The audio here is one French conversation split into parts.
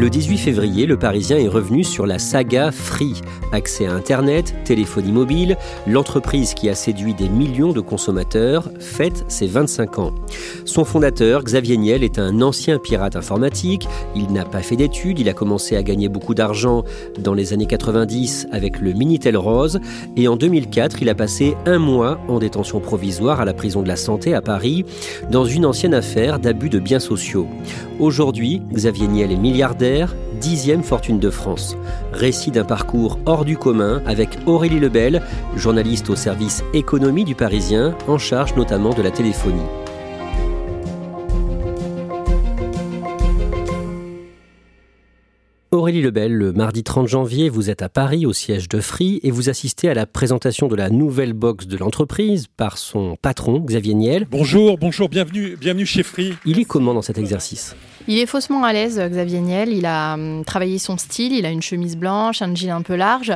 Le 18 février, le Parisien est revenu sur la saga Free. Accès à Internet, téléphonie mobile, l'entreprise qui a séduit des millions de consommateurs fête ses 25 ans. Son fondateur, Xavier Niel, est un ancien pirate informatique. Il n'a pas fait d'études, il a commencé à gagner beaucoup d'argent dans les années 90 avec le Minitel Rose et en 2004, il a passé un mois en détention provisoire à la prison de la Santé à Paris dans une ancienne affaire d'abus de biens sociaux. Aujourd'hui, Xavier Niel est milliardaire, dixième fortune de France. Récit d'un parcours hors du commun avec Aurélie Lebel, journaliste au service économie du Parisien, en charge notamment de la téléphonie. Aurélie Lebel, le mardi 30 janvier, vous êtes à Paris au siège de Free et vous assistez à la présentation de la nouvelle box de l'entreprise par son patron Xavier Niel. Bonjour, bonjour, bienvenue, bienvenue chez Free. Il est comment dans cet exercice? Il est faussement à l'aise, Xavier Niel. Il a hum, travaillé son style, il a une chemise blanche, un jean un peu large.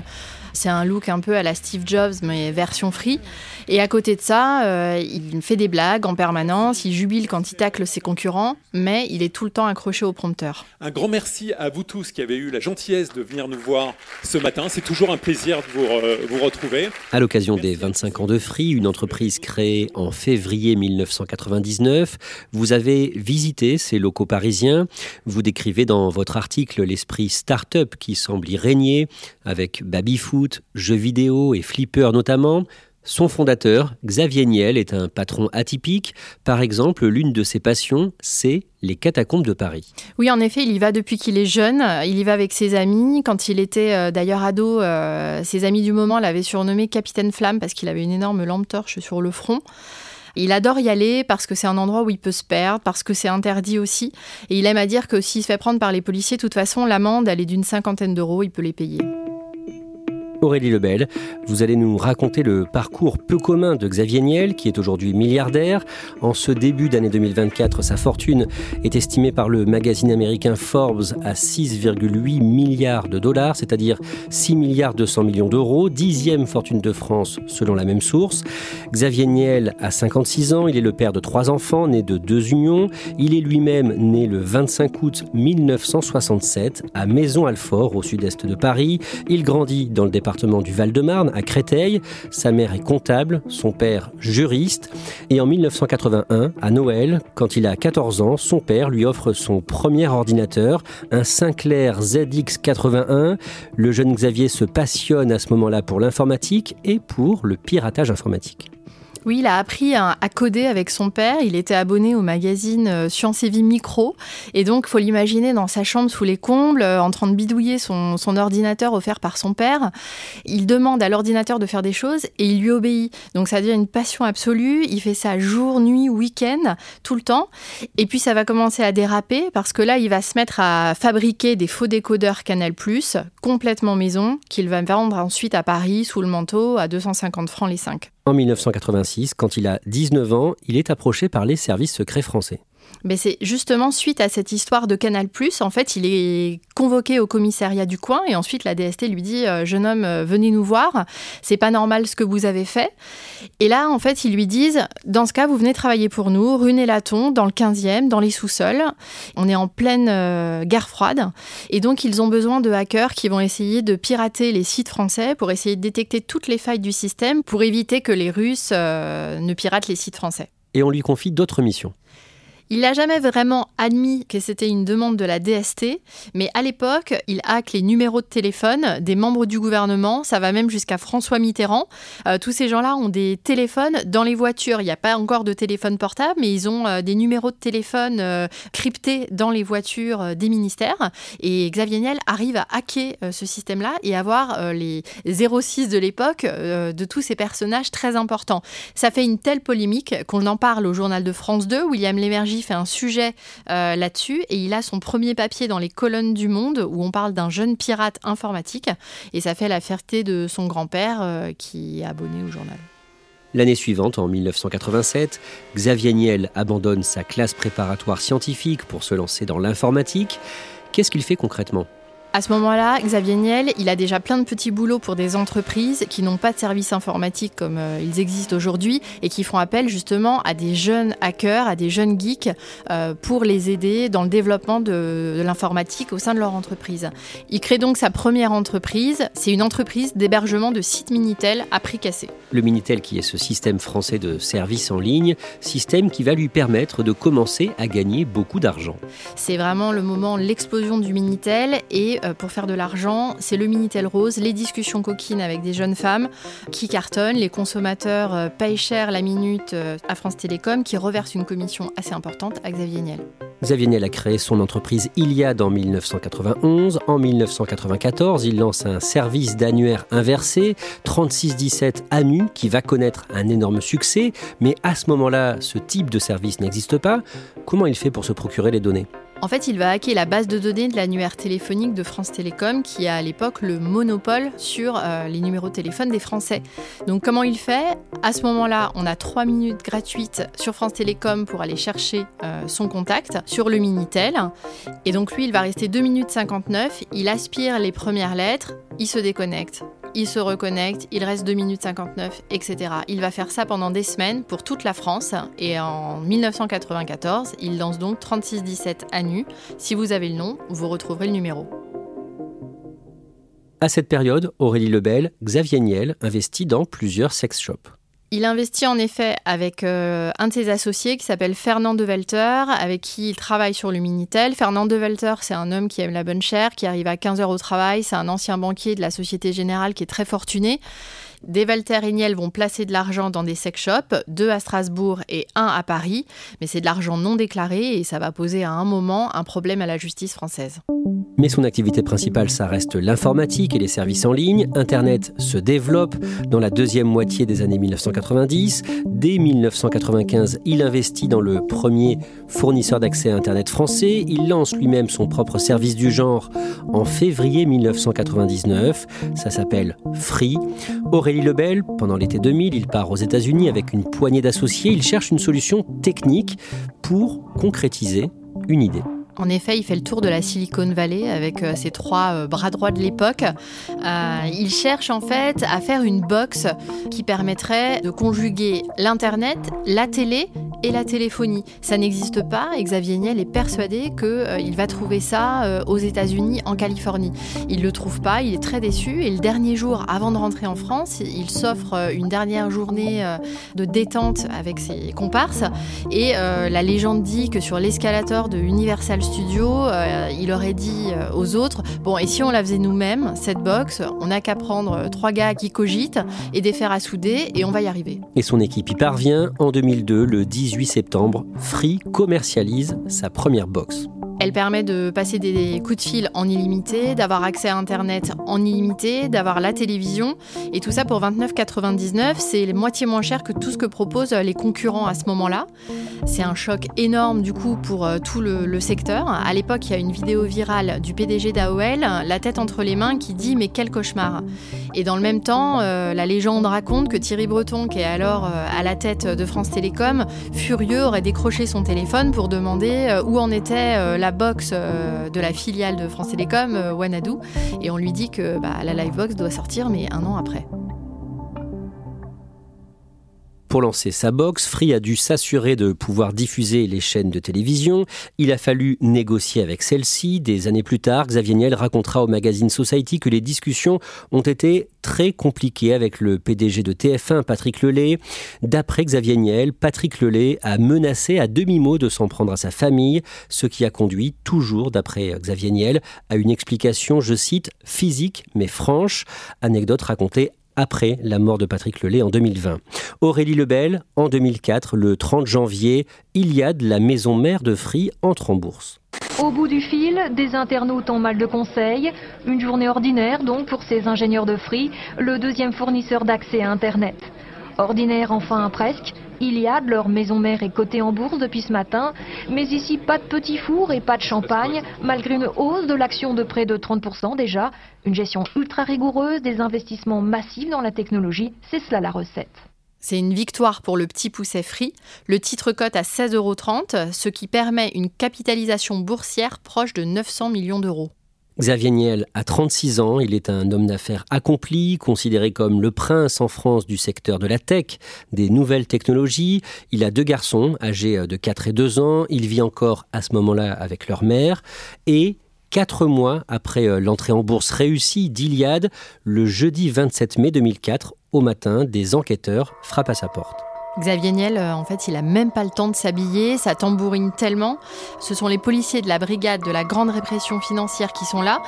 C'est un look un peu à la Steve Jobs, mais version free. Et à côté de ça, euh, il fait des blagues en permanence, il jubile quand il tacle ses concurrents, mais il est tout le temps accroché au prompteur. Un grand merci à vous tous qui avez eu la gentillesse de venir nous voir ce matin. C'est toujours un plaisir de vous, euh, vous retrouver. À l'occasion des 25 ans de Free, une entreprise créée en février 1999, vous avez visité ces locaux parisiens. Vous décrivez dans votre article l'esprit start-up qui semble y régner, avec baby-foot, jeux vidéo et flipper notamment. Son fondateur, Xavier Niel, est un patron atypique. Par exemple, l'une de ses passions, c'est les catacombes de Paris. Oui, en effet, il y va depuis qu'il est jeune. Il y va avec ses amis. Quand il était euh, d'ailleurs ado, euh, ses amis du moment l'avaient surnommé Capitaine Flamme parce qu'il avait une énorme lampe torche sur le front. Il adore y aller parce que c'est un endroit où il peut se perdre, parce que c'est interdit aussi. Et il aime à dire que s'il se fait prendre par les policiers, de toute façon, l'amende, elle est d'une cinquantaine d'euros, il peut les payer. Aurélie Lebel. Vous allez nous raconter le parcours peu commun de Xavier Niel, qui est aujourd'hui milliardaire. En ce début d'année 2024, sa fortune est estimée par le magazine américain Forbes à 6,8 milliards de dollars, c'est-à-dire 6 milliards 200 millions d'euros, dixième fortune de France selon la même source. Xavier Niel a 56 ans, il est le père de trois enfants, nés de deux unions. Il est lui-même né le 25 août 1967 à Maison-Alfort, au sud-est de Paris. Il grandit dans le département du Val-de-Marne, à Créteil. Sa mère est comptable, son père juriste. Et en 1981, à Noël, quand il a 14 ans, son père lui offre son premier ordinateur, un Sinclair ZX81. Le jeune Xavier se passionne à ce moment-là pour l'informatique et pour le piratage informatique. Oui, il a appris à, coder avec son père. Il était abonné au magazine euh, Science et Vie Micro. Et donc, faut l'imaginer dans sa chambre sous les combles, euh, en train de bidouiller son, ordinateur offert par son père. Il demande à l'ordinateur de faire des choses et il lui obéit. Donc, ça devient une passion absolue. Il fait ça jour, nuit, week-end, tout le temps. Et puis, ça va commencer à déraper parce que là, il va se mettre à fabriquer des faux décodeurs Canal+, complètement maison, qu'il va vendre ensuite à Paris sous le manteau à 250 francs les 5. En 1986, quand il a 19 ans, il est approché par les services secrets français. Mais c'est justement suite à cette histoire de Canal+, en fait, il est convoqué au commissariat du coin et ensuite la DST lui dit euh, Jeune homme, euh, venez nous voir, c'est pas normal ce que vous avez fait. Et là, en fait, ils lui disent Dans ce cas, vous venez travailler pour nous, rue Nélaton, dans le 15e, dans les sous-sols. On est en pleine euh, guerre froide. Et donc, ils ont besoin de hackers qui vont essayer de pirater les sites français pour essayer de détecter toutes les failles du système pour éviter que les Russes ne piratent les sites français. Et on lui confie d'autres missions. Il n'a jamais vraiment admis que c'était une demande de la DST, mais à l'époque, il hack les numéros de téléphone des membres du gouvernement. Ça va même jusqu'à François Mitterrand. Euh, tous ces gens-là ont des téléphones dans les voitures. Il n'y a pas encore de téléphone portable, mais ils ont euh, des numéros de téléphone euh, cryptés dans les voitures des ministères. Et Xavier Niel arrive à hacker ce système-là et avoir les 06 de l'époque de tous ces personnages très importants. Ça fait une telle polémique qu'on en parle au journal de France 2. William Lémergie fait un sujet euh, là-dessus et il a son premier papier dans les colonnes du Monde où on parle d'un jeune pirate informatique et ça fait la fierté de son grand-père euh, qui est abonné au journal. L'année suivante, en 1987, Xavier Niel abandonne sa classe préparatoire scientifique pour se lancer dans l'informatique. Qu'est-ce qu'il fait concrètement? À ce moment-là, Xavier Niel, il a déjà plein de petits boulots pour des entreprises qui n'ont pas de services informatiques comme euh, ils existent aujourd'hui et qui font appel justement à des jeunes hackers, à des jeunes geeks euh, pour les aider dans le développement de, de l'informatique au sein de leur entreprise. Il crée donc sa première entreprise. C'est une entreprise d'hébergement de sites Minitel à prix cassé. Le Minitel qui est ce système français de services en ligne, système qui va lui permettre de commencer à gagner beaucoup d'argent. C'est vraiment le moment, l'explosion du Minitel et pour faire de l'argent, c'est le Minitel Rose, les discussions coquines avec des jeunes femmes qui cartonnent, les consommateurs euh, payent cher la minute euh, à France Télécom qui reverse une commission assez importante à Xavier Niel. Xavier Niel a créé son entreprise Iliad en 1991. En 1994, il lance un service d'annuaire inversé, 3617 ANU, qui va connaître un énorme succès. Mais à ce moment-là, ce type de service n'existe pas. Comment il fait pour se procurer les données? En fait, il va hacker la base de données de l'annuaire téléphonique de France Télécom, qui a à l'époque le monopole sur euh, les numéros de téléphone des Français. Donc, comment il fait? À ce moment-là, on a 3 minutes gratuites sur France Télécom pour aller chercher euh, son contact sur le Minitel. Et donc, lui, il va rester 2 minutes 59. Il aspire les premières lettres, il se déconnecte il se reconnecte, il reste 2 minutes 59, etc. Il va faire ça pendant des semaines pour toute la France et en 1994, il lance donc 3617 à nu. Si vous avez le nom, vous retrouverez le numéro. À cette période, Aurélie Lebel, Xavier Niel investit dans plusieurs sex shops. Il investit en effet avec euh, un de ses associés qui s'appelle Fernand de Welter, avec qui il travaille sur le Minitel. Fernand de Welter, c'est un homme qui aime la bonne chair, qui arrive à 15 heures au travail. C'est un ancien banquier de la Société Générale qui est très fortuné. Des Walter et Niel vont placer de l'argent dans des sex shops, deux à Strasbourg et un à Paris, mais c'est de l'argent non déclaré et ça va poser à un moment un problème à la justice française. Mais son activité principale, ça reste l'informatique et les services en ligne. Internet se développe dans la deuxième moitié des années 1990. Dès 1995, il investit dans le premier fournisseur d'accès à Internet français. Il lance lui-même son propre service du genre en février 1999. Ça s'appelle Free. Pendant l'été 2000, il part aux États-Unis avec une poignée d'associés. Il cherche une solution technique pour concrétiser une idée. En effet, il fait le tour de la Silicon Valley avec euh, ses trois euh, bras droits de l'époque. Euh, il cherche en fait à faire une box qui permettrait de conjuguer l'Internet, la télé et la téléphonie. Ça n'existe pas et Xavier Niel est persuadé qu'il va trouver ça aux États-Unis, en Californie. Il ne le trouve pas, il est très déçu et le dernier jour avant de rentrer en France, il s'offre une dernière journée de détente avec ses comparses et la légende dit que sur l'escalator de Universal studio, euh, il aurait dit euh, aux autres Bon, et si on la faisait nous-mêmes, cette box, on n'a qu'à prendre euh, trois gars qui cogitent et des fers à souder et on va y arriver. Et son équipe y parvient. En 2002, le 18 septembre, Free commercialise sa première box. Elle permet de passer des coups de fil en illimité, d'avoir accès à Internet en illimité, d'avoir la télévision. Et tout ça pour 29,99. C'est moitié moins cher que tout ce que proposent les concurrents à ce moment-là. C'est un choc énorme du coup pour euh, tout le, secteur. À l'époque, il y a une vidéo virale du PDG d'AOL, la tête entre les mains, qui dit Mais quel cauchemar Et dans le même temps, euh, la légende raconte que Thierry Breton, qui est alors euh, à la tête de France Télécom, furieux, aurait décroché son téléphone pour demander où en était la box de la filiale de France Télécom, Wanadoo. Et on lui dit que bah, la Livebox doit sortir, mais un an après. Pour lancer sa box, Free a dû s'assurer de pouvoir diffuser les chaînes de télévision. Il a fallu négocier avec celle-ci. Des années plus tard, Xavier Niel racontera au magazine Society que les discussions ont été très compliquées avec le PDG de TF1, Patrick Lelay. D'après Xavier Niel, Patrick Lelay a menacé à demi-mot de s'en prendre à sa famille, ce qui a conduit, toujours d'après Xavier Niel, à une explication, je cite, physique mais franche, anecdote racontée après la mort de Patrick Lelay en 2020. Aurélie Lebel, en 2004, le 30 janvier, Iliade, la maison mère de Free, entre en bourse. Au bout du fil, des internautes ont mal de conseils. Une journée ordinaire donc pour ces ingénieurs de Free, le deuxième fournisseur d'accès à Internet. Ordinaire enfin presque, Iliad, leur maison mère, est cotée en bourse depuis ce matin. Mais ici, pas de petits fours et pas de champagne, malgré une hausse de l'action de près de 30% déjà. Une gestion ultra rigoureuse, des investissements massifs dans la technologie, c'est cela la recette. C'est une victoire pour le petit pousset free. Le titre cote à 16,30 euros, ce qui permet une capitalisation boursière proche de 900 millions d'euros. Xavier Niel a 36 ans, il est un homme d'affaires accompli, considéré comme le prince en France du secteur de la tech, des nouvelles technologies. Il a deux garçons âgés de 4 et 2 ans, il vit encore à ce moment-là avec leur mère et Quatre mois après euh, l'entrée en bourse réussie d'Iliade, le jeudi 27 mai 2004, au matin, des enquêteurs frappent à sa porte. Xavier Niel, euh, en fait, il a même pas le temps de s'habiller, ça tambourine tellement. Ce sont les policiers de la brigade de la grande répression financière qui sont là.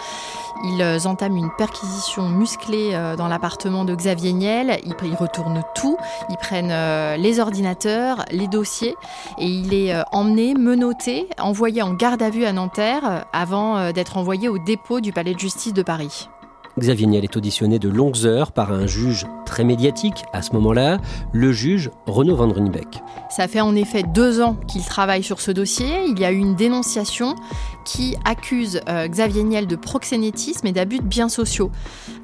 Ils euh, entament une perquisition musclée euh, dans l'appartement de Xavier Niel. Ils retournent tout. Ils prennent les ordinateurs, les dossiers, et il est emmené, menotté, envoyé en garde à vue à Nanterre avant d'être envoyé au dépôt du palais de justice de Paris. Xavier Niel est auditionné de longues heures par un juge très médiatique à ce moment-là, le juge Renaud Van Runbeck. Ça fait en effet deux ans qu'il travaille sur ce dossier. Il y a eu une dénonciation qui accuse euh, Xavier Niel de proxénétisme et d'abus de biens sociaux.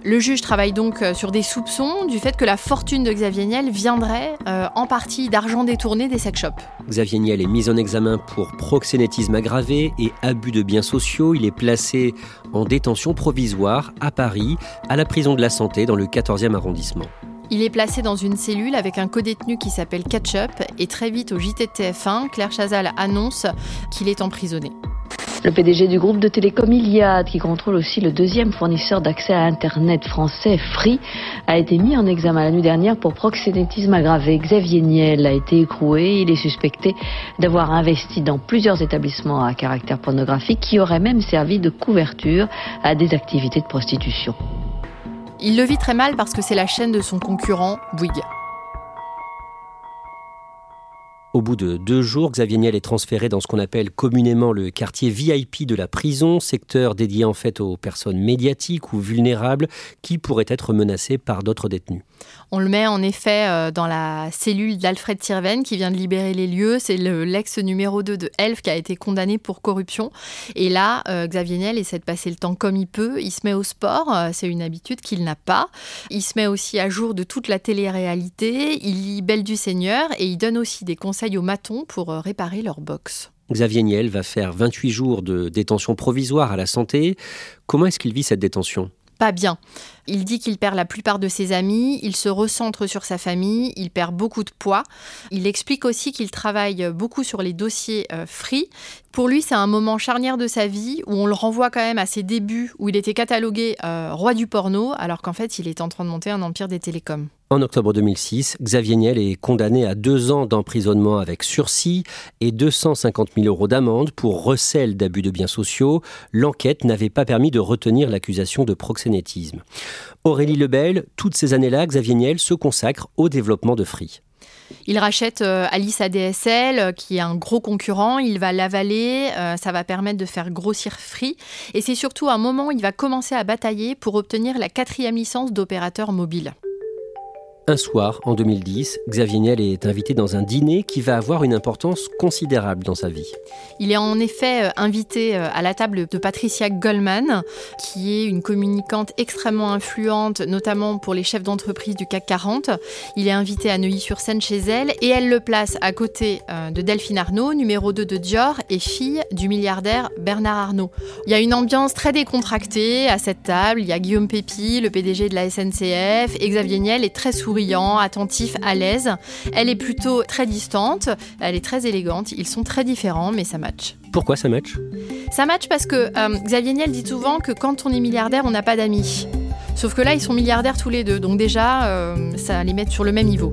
Le juge travaille donc euh, sur des soupçons du fait que la fortune de Xavier Niel viendrait euh, en partie d'argent détourné des sex shops. Xavier Niel est mis en examen pour proxénétisme aggravé et abus de biens sociaux. Il est placé en détention provisoire à Paris, à la prison de la Santé dans le 14e arrondissement. Il est placé dans une cellule avec un codétenu qui s'appelle Ketchup et très vite au JTTF1, Claire Chazal annonce qu'il est emprisonné. Le PDG du groupe de télécom Iliad, qui contrôle aussi le deuxième fournisseur d'accès à Internet français, Free, a été mis en examen la nuit dernière pour proxénétisme aggravé. Xavier Niel a été écroué. Il est suspecté d'avoir investi dans plusieurs établissements à caractère pornographique qui auraient même servi de couverture à des activités de prostitution. Il le vit très mal parce que c'est la chaîne de son concurrent, Bouygues. Au bout de deux jours, Xavier Niel est transféré dans ce qu'on appelle communément le quartier VIP de la prison, secteur dédié en fait aux personnes médiatiques ou vulnérables qui pourraient être menacées par d'autres détenus. On le met en effet euh, dans la cellule d'Alfred Tirven qui vient de libérer les lieux. C'est l'ex numéro 2 de Elf qui a été condamné pour corruption. Et là, euh, Xavier Niel essaie de passer le temps comme il peut. Il se met au sport, euh, c'est une habitude qu'il n'a pas. Il se met aussi à jour de toute la télé-réalité. Il lit Belle du Seigneur et il donne aussi des conseils aux matons pour réparer leur box. Xavier Niel va faire 28 jours de détention provisoire à la santé. Comment est-ce qu'il vit cette détention? Pas bien. Il dit qu'il perd la plupart de ses amis, il se recentre sur sa famille, il perd beaucoup de poids. Il explique aussi qu'il travaille beaucoup sur les dossiers euh, free. Pour lui, c'est un moment charnière de sa vie où on le renvoie quand même à ses débuts où il était catalogué euh, roi du porno alors qu'en fait il est en train de monter un empire des télécoms. En octobre 2006, Xavier Niel est condamné à deux ans d'emprisonnement avec sursis et 250 000 euros d'amende pour recel d'abus de biens sociaux. L'enquête n'avait pas permis de retenir l'accusation de proxénétisme. Aurélie Lebel, toutes ces années-là, Xavier Niel se consacre au développement de Free. Il rachète Alice ADSL, qui est un gros concurrent. Il va l'avaler. ça va permettre de faire grossir Free. Et c'est surtout un moment où il va commencer à batailler pour obtenir la quatrième licence d'opérateur mobile. Un soir, en 2010, Xavier Niel est invité dans un dîner qui va avoir une importance considérable dans sa vie. Il est en effet euh, invité euh, à la table de Patricia Goldman, qui est une communicante extrêmement influente, notamment pour les chefs d'entreprise du CAC 40. Il est invité à Neuilly-sur-Seine chez elle et elle le place à côté euh, de Delphine Arnaud, numéro 2 de Dior et fille du milliardaire Bernard Arnault. Il y a une ambiance très décontractée à cette table. Il y a Guillaume Pépi, le PDG de la SNCF, Xavier Niel est très souriant souriant, attentif, à l'aise. Elle est plutôt très distante, elle est très élégante. Ils sont très différents, mais ça match. Pourquoi ça match? Ça match parce que euh, Xavier Niel dit souvent que quand on est milliardaire, on n'a pas d'amis. Sauf que là, ils sont milliardaires tous les deux, donc déjà, euh, ça les met sur le même niveau.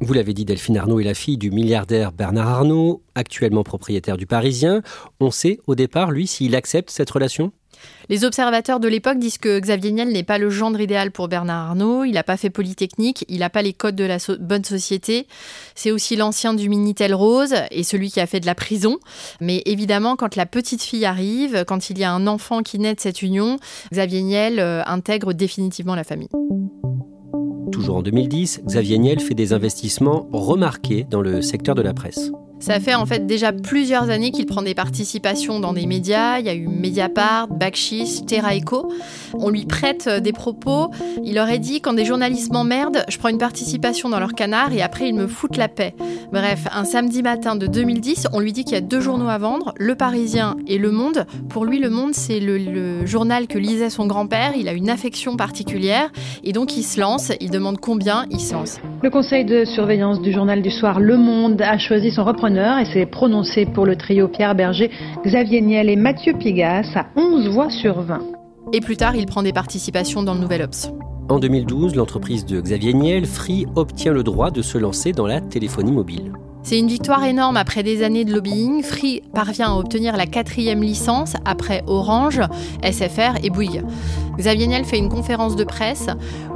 Vous l'avez dit, Delphine Arnaud est la fille du milliardaire Bernard Arnault, actuellement propriétaire du Parisien. On sait au départ, lui, s'il accepte cette relation? Les observateurs de l'époque disent que Xavier Niel n'est pas le gendre idéal pour Bernard Arnault. Il n'a pas fait Polytechnique, il n'a pas les codes de la bonne société. C'est aussi l'ancien du Minitel Rose et celui qui a fait de la prison. Mais évidemment, quand la petite fille arrive, quand il y a un enfant qui naît de cette union, Xavier Niel euh, intègre définitivement la famille. Toujours en 2010, Xavier Niel fait des investissements remarqués dans le secteur de la presse. Ça fait en fait déjà plusieurs années qu'il prend des participations dans des médias. Il y a eu Mediapart, Bakchis, Terra Echo. On lui prête euh, des propos. Il aurait dit quand des journalistes m'emmerdent, je prends une participation dans leur canard et après ils me foutent la paix. Bref, un samedi matin de 2010, on lui dit qu'il y a deux journaux à vendre, Le Parisien et Le Monde. Pour lui, Le Monde, c'est le, le journal que lisait son grand-père. Il a une affection particulière et donc il se lance. Il demande combien, il se lance. Le conseil de surveillance du journal du soir Le Monde a choisi son repreneur et s'est prononcé pour le trio Pierre Berger, Xavier Niel et Mathieu Pigas à 11 voix sur 20. Et plus tard, il prend des participations dans le Nouvel Ops. En 2012, l'entreprise de Xavier Niel, Free, obtient le droit de se lancer dans la téléphonie mobile. C'est une victoire énorme après des années de lobbying. Free parvient à obtenir la quatrième licence après Orange, SFR et Bouygues. Xavier Niel fait une conférence de presse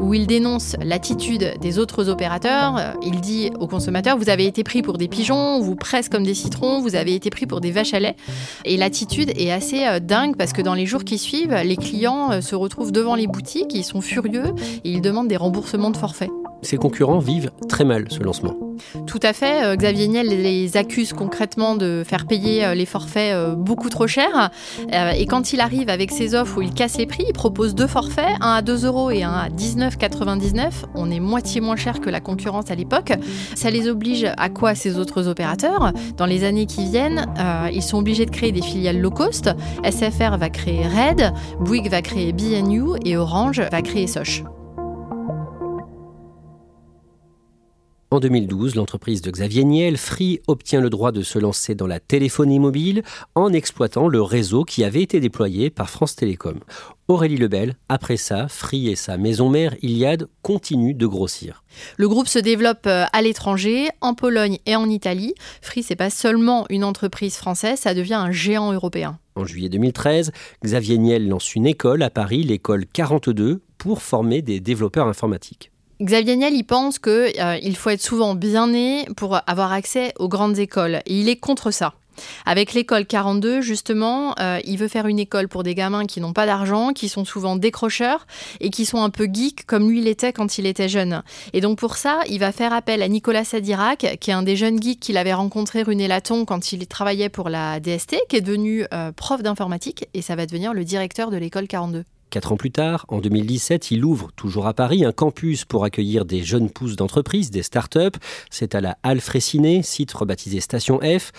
où il dénonce l'attitude des autres opérateurs. Il dit aux consommateurs Vous avez été pris pour des pigeons, vous presse comme des citrons, vous avez été pris pour des vaches à lait. Et l'attitude est assez euh, dingue parce que dans les jours qui suivent, les clients euh, se retrouvent devant les boutiques, ils sont furieux et ils demandent des remboursements de forfait. Ses concurrents vivent très mal ce lancement. Tout à fait. Euh, Xavier Niel les accuse concrètement de faire payer euh, les forfaits euh, beaucoup trop cher. Et quand il arrive avec ses offres où il casse les prix, il propose deux forfaits, un à 2 euros et un à 19,99. On est moitié moins cher que la concurrence à l'époque. Ça les oblige à quoi ces autres opérateurs? Dans les années qui viennent, ils sont obligés de créer des filiales low cost. SFR va créer Red, Bouygues va créer BNU et Orange va créer Soch. En 2012, l'entreprise de Xavier Niel, Free, obtient le droit de se lancer dans la téléphonie mobile en exploitant le réseau qui avait été déployé par France Télécom. Aurélie Lebel, après ça, Free et sa maison mère Iliad continuent de grossir. Le groupe se développe euh, à l'étranger, en Pologne et en Italie. Free, c'est pas seulement une entreprise française, ça devient un géant européen. En juillet 2013, Xavier Niel lance une école à Paris, l'école 42, pour former des développeurs informatiques. Xavier Niel, il pense qu'il euh, faut être souvent bien né pour avoir accès aux grandes écoles. Et il est contre ça. Avec l'école 42, justement, euh, il veut faire une école pour des gamins qui n'ont pas d'argent, qui sont souvent décrocheurs et qui sont un peu geeks comme lui l'était quand il était jeune. Et donc pour ça, il va faire appel à Nicolas Sadirac, qui est un des jeunes geeks qu'il avait rencontré rue Nélaton quand il travaillait pour la DST, qui est devenu euh, prof d'informatique et ça va devenir le directeur de l'école 42. Quatre ans plus tard, en 2017, il ouvre, toujours à Paris, un campus pour accueillir des jeunes pousses d'entreprise, des start-up. C'est à la Halle site rebaptisé Station F.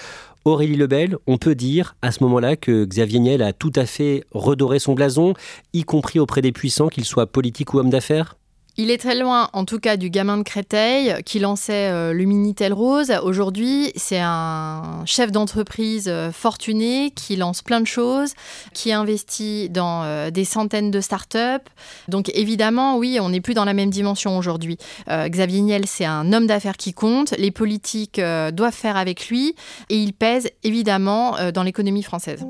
Aurélie Lebel, on peut dire à ce moment-là que Xavier Niel a tout à fait redoré son blason, y compris auprès des puissants, qu'ils soient politiques ou hommes d'affaires? Il est très loin, en tout cas, du gamin de Créteil qui lançait euh, le Minitel Rose. Aujourd'hui, c'est un chef d'entreprise euh, fortuné qui lance plein de choses, qui investit dans euh, des centaines de startups. Donc, évidemment, oui, on n'est plus dans la même dimension aujourd'hui. Xavier Niel, c'est un homme d'affaires qui compte. Les politiques doivent faire avec lui et il pèse évidemment dans l'économie française.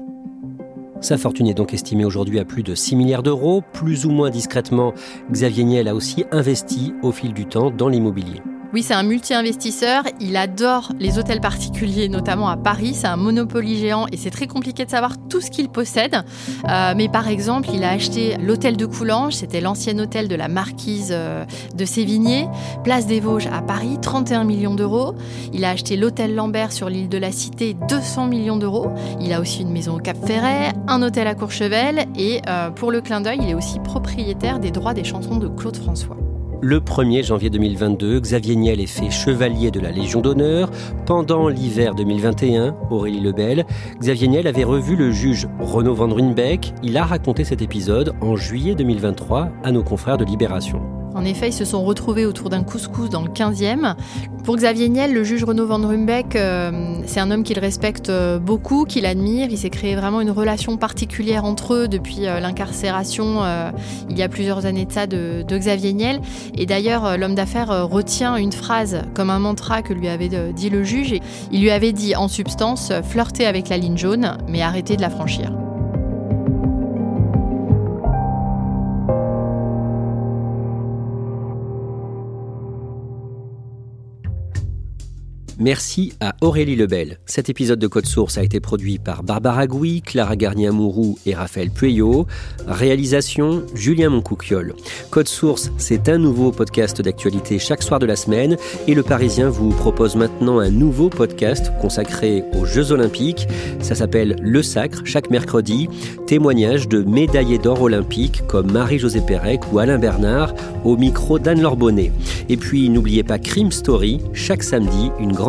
Sa fortune est donc estimée aujourd'hui à plus de 6 milliards d'euros. Plus ou moins discrètement, Xavier Niel a aussi investi au fil du temps dans l'immobilier. Oui, c'est un multi-investisseur. Il adore les hôtels particuliers, notamment à Paris. C'est un monopoly géant et c'est très compliqué de savoir tout ce qu'il possède. Euh, mais par exemple, il a acheté l'hôtel de Coulanges. C'était l'ancien hôtel de la marquise euh, de Sévigné. Place des Vosges à Paris, 31 millions d'euros. Il a acheté l'hôtel Lambert sur l'île de la Cité, 200 millions d'euros. Il a aussi une maison au Cap Ferret, un hôtel à Courchevel. Et euh, pour le clin d'œil, il est aussi propriétaire des droits des chansons de Claude François. Le 1er janvier 2022, Xavier Niel est fait chevalier de la Légion d'honneur. Pendant l'hiver 2021, Aurélie Lebel, Xavier Niel avait revu le juge Renaud Van Runbeck. Il a raconté cet épisode en juillet 2023 à nos confrères de Libération. En effet, ils se sont retrouvés autour d'un couscous dans le 15e. Pour Xavier Niel, le juge Renaud Van Rumbeck, euh, c'est un homme qu'il respecte euh, beaucoup, qu'il admire. Il s'est créé vraiment une relation particulière entre eux depuis euh, l'incarcération, il y a plusieurs années de ça, de, Xavier Niel. Et d'ailleurs, l'homme d'affaires retient une phrase comme un mantra que lui avait dit le juge. Il lui avait dit en substance, flirter avec la ligne jaune, mais arrêter de la franchir. Merci à Aurélie Lebel. Cet épisode de Code Source a été produit par Barbara Gouy, Clara Garnier-Amouroux et Raphaël Pueyo. Réalisation Julien Moncouquiol. Code Source, c'est un nouveau podcast d'actualité chaque soir de la semaine et le Parisien vous propose maintenant un nouveau podcast consacré aux Jeux Olympiques. Ça s'appelle Le Sacre, chaque mercredi. Témoignage de médaillés d'or olympiques comme Marie-Josée Pérec ou Alain Bernard au micro d'Anne Lorbonnet. Et puis n'oubliez pas Crime Story, chaque samedi, une grande